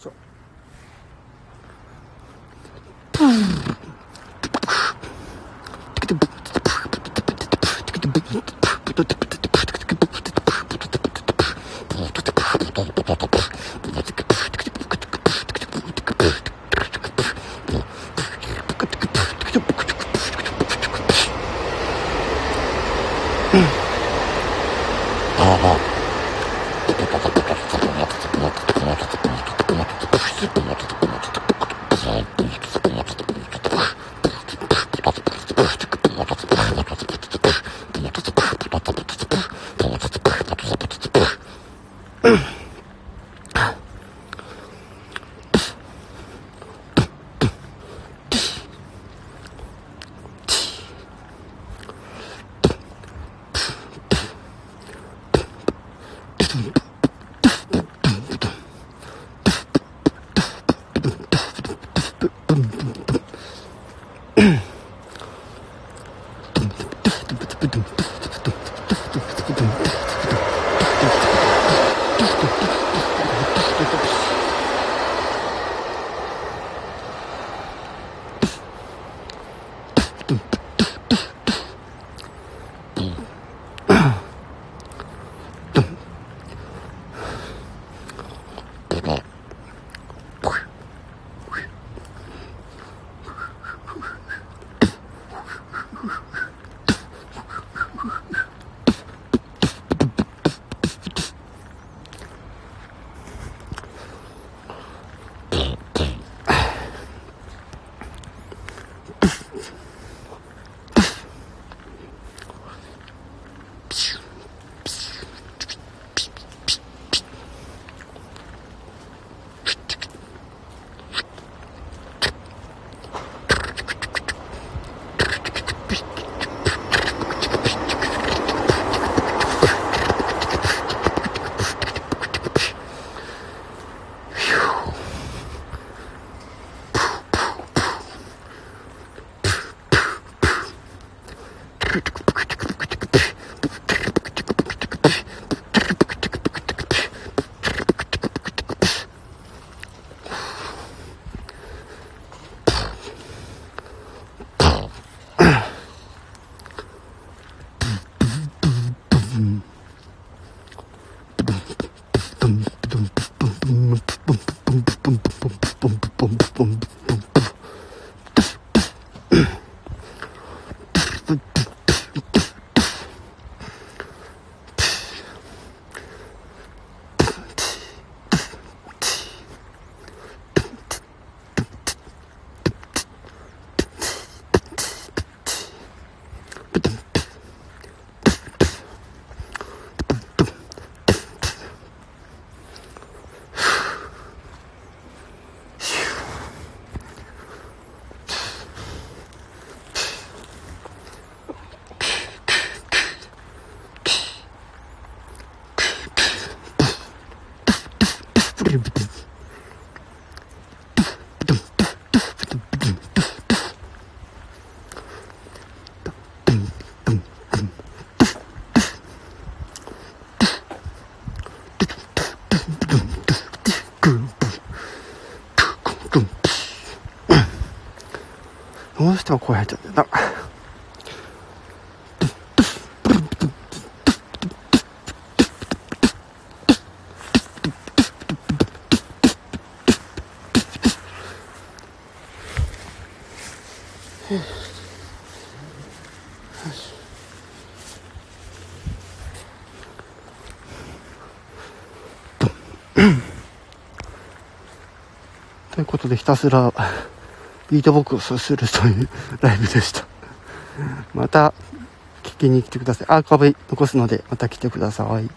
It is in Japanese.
しょどうしても声入っちゃってた。ということでひたすらビートボックスをするというライブでした。また聞きに来てください。アーカイブ残すのでまた来てください。